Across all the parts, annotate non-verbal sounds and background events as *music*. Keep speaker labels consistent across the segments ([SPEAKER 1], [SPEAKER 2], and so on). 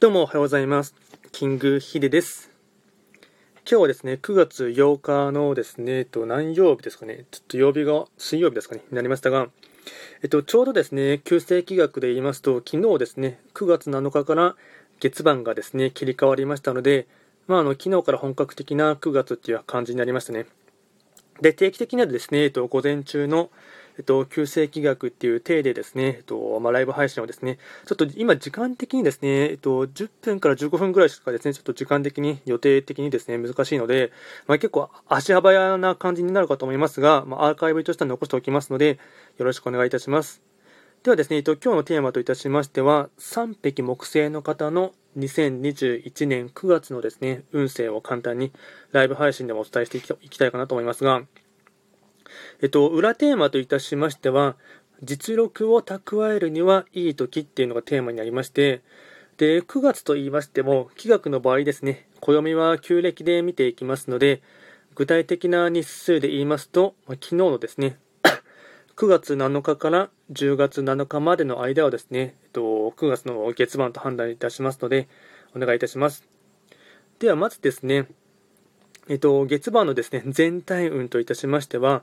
[SPEAKER 1] どうもおはようございます。キングヒデです。今日はですね、9月8日のですね、えっと、何曜日ですかね、ちょっと曜日が水曜日ですかね、になりましたが、えっと、ちょうどですね、旧世紀学で言いますと、昨日ですね、9月7日から月番がですね、切り替わりましたので、まあ、あの、昨日から本格的な9月っていう感じになりましたね。で、定期的にはですね、えっと、午前中の、えっと、旧世紀学っていう体でですね、えっと、まあ、ライブ配信をですね、ちょっと今時間的にですね、えっと、10分から15分ぐらいしかですね、ちょっと時間的に、予定的にですね、難しいので、まあ、結構足幅やな感じになるかと思いますが、まあ、アーカイブとしては残しておきますので、よろしくお願いいたします。ではですね、えっと、今日のテーマといたしましては、3匹木星の方の2021年9月のですね、運勢を簡単にライブ配信でもお伝えしていきたいかなと思いますが、えっと、裏テーマといたしましては、実力を蓄えるにはいい時っていうのがテーマになりまして、で、9月と言いましても、気学の場合ですね、暦は旧暦で見ていきますので、具体的な日数で言いますと、昨日のですね、*coughs* 9月7日から10月7日までの間はですね、えっと、9月の月番と判断いたしますので、お願いいたします。では、まずですね、えっと、月番のですね、全体運といたしましては、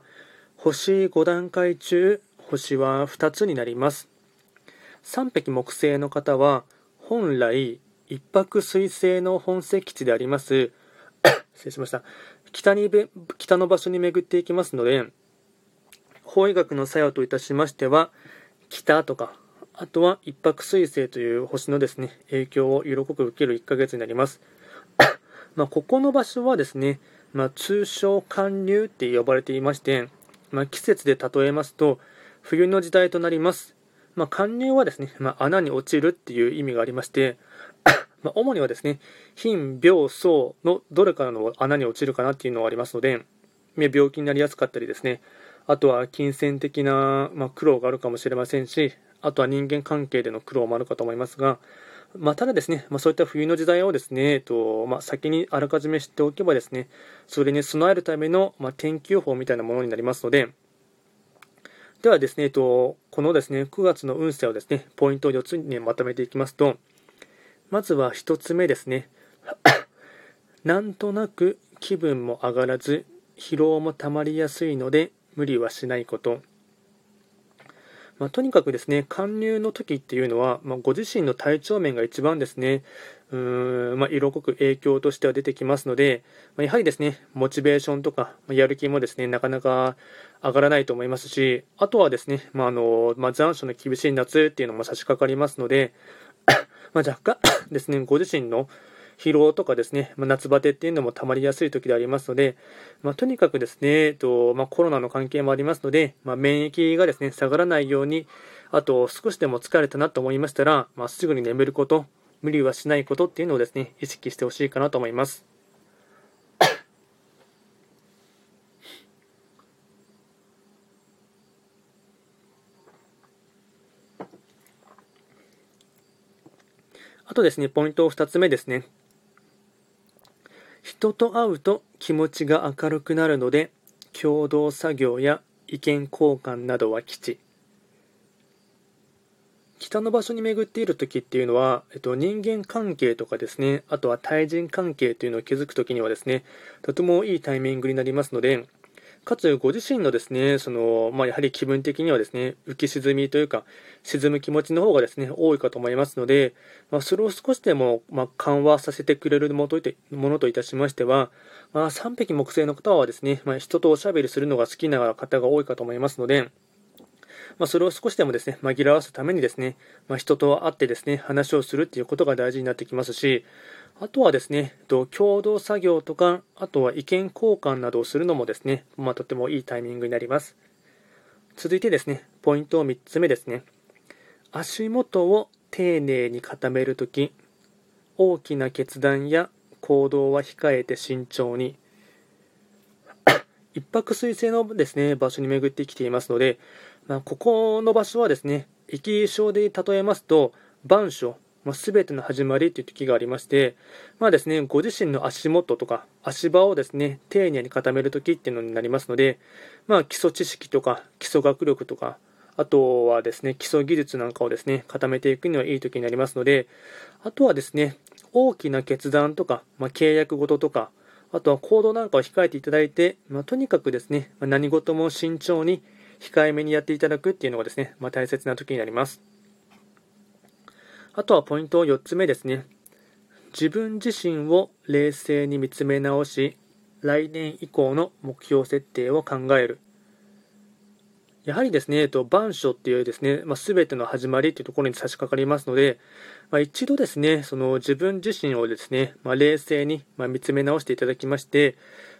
[SPEAKER 1] 星5段階中、星は2つになります。3匹木星の方は、本来、一泊水星の本石地であります、*coughs* 失礼しました。北に北の場所に巡っていきますので、法医学の作用といたしましては、北とか、あとは一泊水星という星のですね、影響を色濃く受ける1ヶ月になります。まあ、ここの場所はですね、まあ、通称寒流って呼ばれていまして、まあ、季節で例えますと、冬の時代となります。まあ、寒流はですね、まあ、穴に落ちるっていう意味がありまして、*coughs* まあ、主にはですね、貧、病、層のどれからの穴に落ちるかなっていうのがありますので、病気になりやすかったりですね、あとは金銭的な、まあ、苦労があるかもしれませんし、あとは人間関係での苦労もあるかと思いますが、まあ、ただですね、まあ、そういった冬の時代をですね、えっとまあ、先にあらかじめ知っておけばですね、それに備えるための、ま、天気予報みたいなものになりますので、ではですね、えっと、このですね、9月の運勢をですね、ポイントを4つに、まとめていきますと、まずは1つ目ですね、*coughs* なんとなく気分も上がらず、疲労もたまりやすいので、無理はしないこと。まあ、とにかくですね、貫入の時っていうのは、まあ、ご自身の体調面が一番ですね、うーん、まあ、色濃く影響としては出てきますので、まやはりですね、モチベーションとか、まやる気もですね、なかなか上がらないと思いますし、あとはですね、まあのま残暑の厳しい夏っていうのも差し掛かりますので、*coughs* ま若干ですね、ご自身の疲労とかですね、まあ、夏バテっていうのも溜まりやすい時でありますので、まあ、とにかくですね、えっとまあ、コロナの関係もありますので、まあ、免疫がですね、下がらないように、あと少しでも疲れたなと思いましたら、まあ、すぐに眠ること、無理はしないことっていうのをですね、意識してほしいかなと思います。あとですね、ポイント2つ目ですね。人と会うと気持ちが明るくなるので共同作業や意見交換などは基地北の場所に巡っている時っていうのは、えっと、人間関係とかですねあとは対人関係というのを築く時にはですねとてもいいタイミングになりますのでかつご自身のですね、その、まあ、やはり気分的にはですね、浮き沈みというか、沈む気持ちの方がですね、多いかと思いますので、まあ、それを少しでも、ま、緩和させてくれるものといたしましては、まあ、3匹木星の方はですね、まあ、人とおしゃべりするのが好きな方が多いかと思いますので、まあ、それを少しでもですね、紛らわすためにですね、まあ、人と会ってですね、話をするっていうことが大事になってきますし、あとはですね、共同作業とか、あとは意見交換などをするのもですね、まあ、とてもいいタイミングになります。続いてですね、ポイント3つ目ですね。足元を丁寧に固めるとき、大きな決断や行動は控えて慎重に、*coughs* 一泊水星のですね、場所に巡ってきていますので、まあ、ここの場所はですね、液晶で例えますと、板書、まあ、全ての始まりという時がありまして、まあですね、ご自身の足元とか足場をですね、丁寧に固める時っていうのになりますので、まあ基礎知識とか基礎学力とか、あとはですね、基礎技術なんかをですね、固めていくにはいい時になりますので、あとはですね、大きな決断とか、まあ、契約事とか、あとは行動なんかを控えていただいて、まあ、とにかくですね、何事も慎重に控えめにやっていただくっていうのがですね、まあ、大切な時になります。あとはポイント4つ目ですね。自分自身を冷静に見つめ直し、来年以降の目標設定を考える。やはりですね、えっと、板書っていうですね、まあ、全ての始まりというところに差し掛かりますので、まあ、一度ですね、その自分自身をですね、まあ、冷静に、ま見つめ直していただきまして、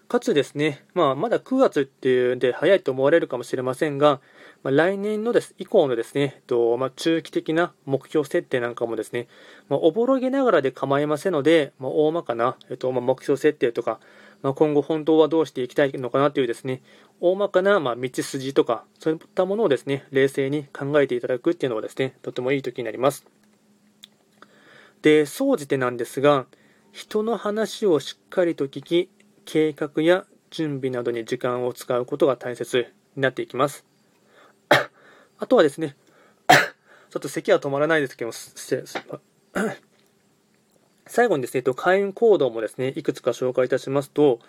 [SPEAKER 1] かつですね、まあ、まだ9月っていうんで早いと思われるかもしれませんが、まあ、来年のです以降のですね、とまあ、中期的な目標設定なんかもですね、まあ、おぼろげながらで構いませんので、まあ、大まかな、えっとまあ、目標設定とか、まあ、今後本当はどうしていきたいのかなというですね、大まかなまあ道筋とか、そういったものをですね、冷静に考えていただくっていうのはですね、とてもいい時になります。で、総じてなんですが、人の話をしっかりと聞き、計画や準備などに時間を使うことが大切になっていきます。*coughs* あとはですね、*coughs* ちょっと咳は止まらないですけども、*coughs* 最後にですね、えっと、開運行動もですね、いくつか紹介いたしますと、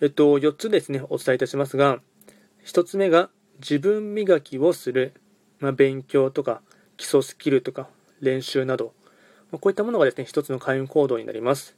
[SPEAKER 1] えっと、4つですね、お伝えいたしますが、1つ目が自分磨きをする、まあ、勉強とか基礎スキルとか練習など、まあ、こういったものがですね、1つの開運行動になります。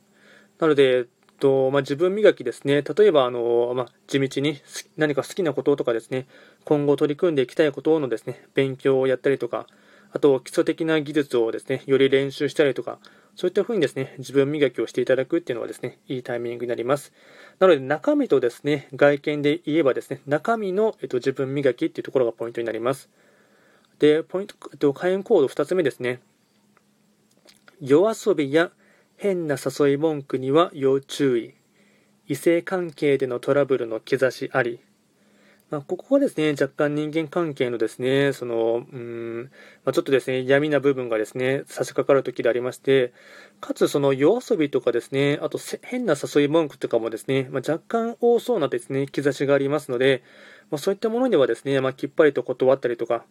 [SPEAKER 1] なので、とまあ、自分磨きですね、例えばあの、まあ、地道に何か好きなこととかですね、今後取り組んでいきたいことのですね、勉強をやったりとか、あと基礎的な技術をですね、より練習したりとか、そういったふうにですね、自分磨きをしていただくっていうのはですね、いいタイミングになります。なので、中身とですね、外見で言えばですね、中身の、えっと、自分磨きっていうところがポイントになります。で、ポイント、えっと、開運コード2つ目ですね。夜遊びや変な誘い文句には要注意。異性関係でのトラブルの兆しあり。まあ、ここはですね、若干人間関係のですね、その、うん、まあ、ちょっとですね、闇な部分がですね、差し掛かる時でありまして、かつその夜遊びとかですね、あと変な誘い文句とかもですね、まあ、若干多そうなですね、兆しがありますので、まそういったものにはですね、まきっぱりと断ったりとか、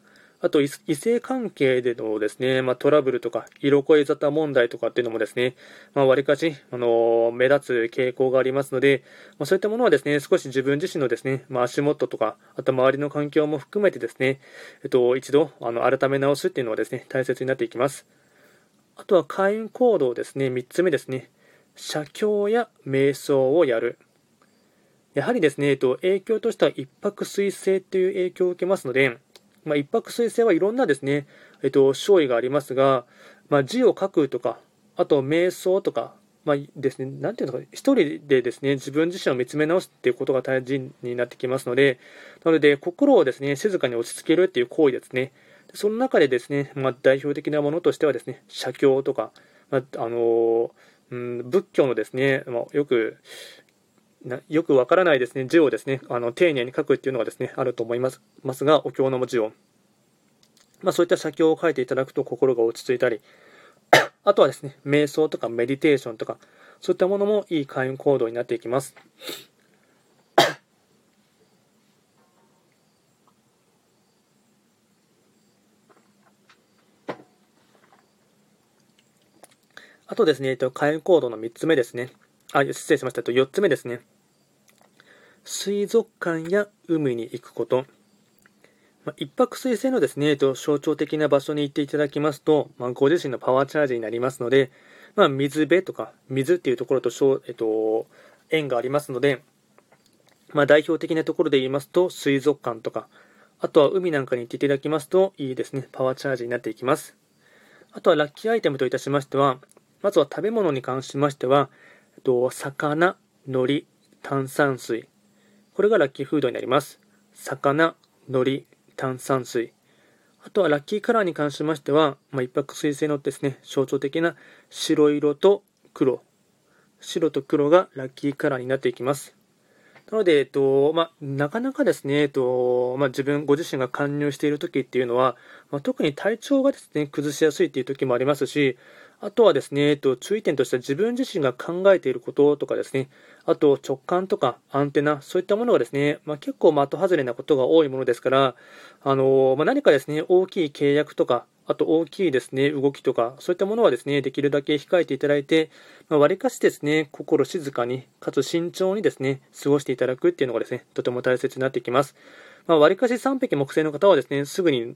[SPEAKER 1] あと異性関係でのですね、まあ、トラブルとか、色恋沙汰問題とかっていうのもですね、まあ、割かし、あの目立つ傾向がありますので、まあ、そういったものはですね、少し自分自身のですね、まあ、足元とか、あと周りの環境も含めてですね、えっと、一度、あの、改め直すっていうのはですね、大切になっていきます。あとは開運行動ですね、3つ目ですね、写経や瞑想をやる。やはりですね、えっと、影響としては一泊水星という影響を受けますので、まあ、一泊水星はいろんなですね、えっと、勝利がありますが、まあ、字を書くとか、あと瞑想とか、まあですね、なんていうのか、一人でですね、自分自身を見つめ直すっていうことが大事になってきますので、なので、心をですね、静かに落ち着けるっていう行為ですね。その中でですね、まあ、代表的なものとしてはですね、写経とか、まあ、あのうん、仏教のですね、まあ、よく、よくわからないですね字をですねあの丁寧に書くっていうのがですねあると思います。ますがお経の文字を、まあ、そういった写経を書いていただくと心が落ち着いたり *coughs* あとはですね瞑想とかメディテーションとかそういったものもいい開運行動になっていきます。*coughs* あとですね、開運行動の3つ目ですね。あ、失礼しました。と4つ目ですね。水族館や海に行くこと。まあ、一泊水星のですね、と象徴的な場所に行っていただきますと、まあ、ご自身のパワーチャージになりますので、まあ、水辺とか、水っていうところと、えっと、縁がありますので、まあ、代表的なところで言いますと、水族館とか、あとは海なんかに行っていただきますと、いいですね、パワーチャージになっていきます。あとはラッキーアイテムといたしましては、まずは食べ物に関しましては、と、魚、海苔、炭酸水、これがラッキーフードになります。魚、海苔、炭酸水。あとはラッキーカラーに関しましては、まあ、一泊水星のですね、象徴的な白色と黒。白と黒がラッキーカラーになっていきます。なので、えっと、まあ、なかなかですね、えっと、まあ、自分、ご自身が加入している時っていうのは、まあ、特に体調がですね、崩しやすいっていう時もありますし、あとはですね、えっと、注意点としては自分自身が考えていることとかですね、あと直感とかアンテナ、そういったものがですね、まあ、結構的外れなことが多いものですから、あのまあ、何かですね、大きい契約とか、あと大きいですね、動きとか、そういったものはですね、できるだけ控えていただいて、まあ、割かしですね、心静かに、かつ慎重にですね、過ごしていただくっていうのがですね、とても大切になってきます。まあ、割かし3匹木星の方はですね、すぐに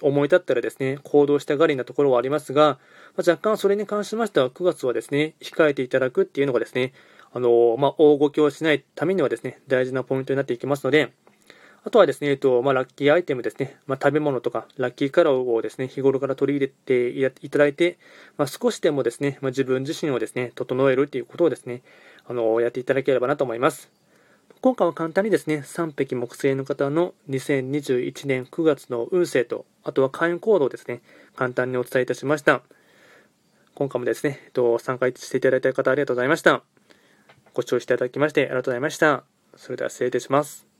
[SPEAKER 1] 思い立ったらですね、行動したがりなところはありますが、まあ、若干それに関しましては9月はですね、控えていただくっていうのがですね、あのまあ、大動きをしないためにはですね、大事なポイントになっていきますので、あとはですね、えっとまあ、ラッキーアイテムですね、まあ、食べ物とかラッキーカラーをですね、日頃から取り入れていただいて、まあ、少しでもですね、ま自分自身をですね、整えるっていうことをですね、あのやっていただければなと思います。今回は簡単にですね、3匹木星の方の2021年9月の運勢と、あとは開運行動をですね、簡単にお伝えいたしました。今回もですね、えっと、参加していただいた方ありがとうございました。ご視聴していただきましてありがとうございました。それでは失礼いたします。